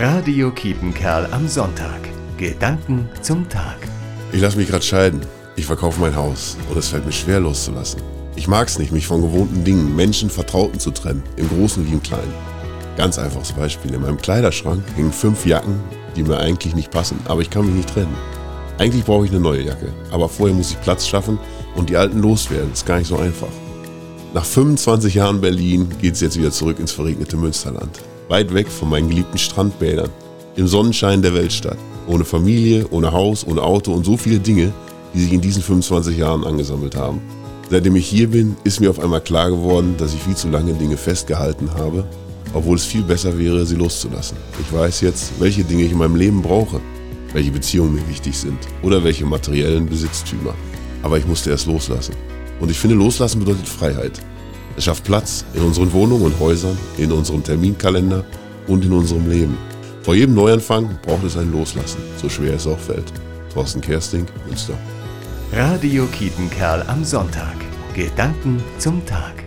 Radio Kiepenkerl am Sonntag. Gedanken zum Tag. Ich lasse mich gerade scheiden. Ich verkaufe mein Haus und es fällt mir schwer loszulassen. Ich mag es nicht, mich von gewohnten Dingen, Menschen, Vertrauten zu trennen, im Großen wie im Kleinen. Ganz einfaches Beispiel. In meinem Kleiderschrank hängen fünf Jacken, die mir eigentlich nicht passen, aber ich kann mich nicht trennen. Eigentlich brauche ich eine neue Jacke, aber vorher muss ich Platz schaffen und die alten loswerden. Ist gar nicht so einfach. Nach 25 Jahren Berlin geht es jetzt wieder zurück ins verregnete Münsterland. Weit weg von meinen geliebten Strandbädern, im Sonnenschein der Weltstadt. Ohne Familie, ohne Haus, ohne Auto und so viele Dinge, die sich in diesen 25 Jahren angesammelt haben. Seitdem ich hier bin, ist mir auf einmal klar geworden, dass ich viel zu lange Dinge festgehalten habe, obwohl es viel besser wäre, sie loszulassen. Ich weiß jetzt, welche Dinge ich in meinem Leben brauche, welche Beziehungen mir wichtig sind oder welche materiellen Besitztümer. Aber ich musste erst loslassen. Und ich finde, loslassen bedeutet Freiheit. Es schafft Platz in unseren Wohnungen und Häusern, in unserem Terminkalender und in unserem Leben. Vor jedem Neuanfang braucht es ein Loslassen, so schwer es auch fällt. Thorsten Kersting, Münster. Radio Kiepenkerl am Sonntag. Gedanken zum Tag.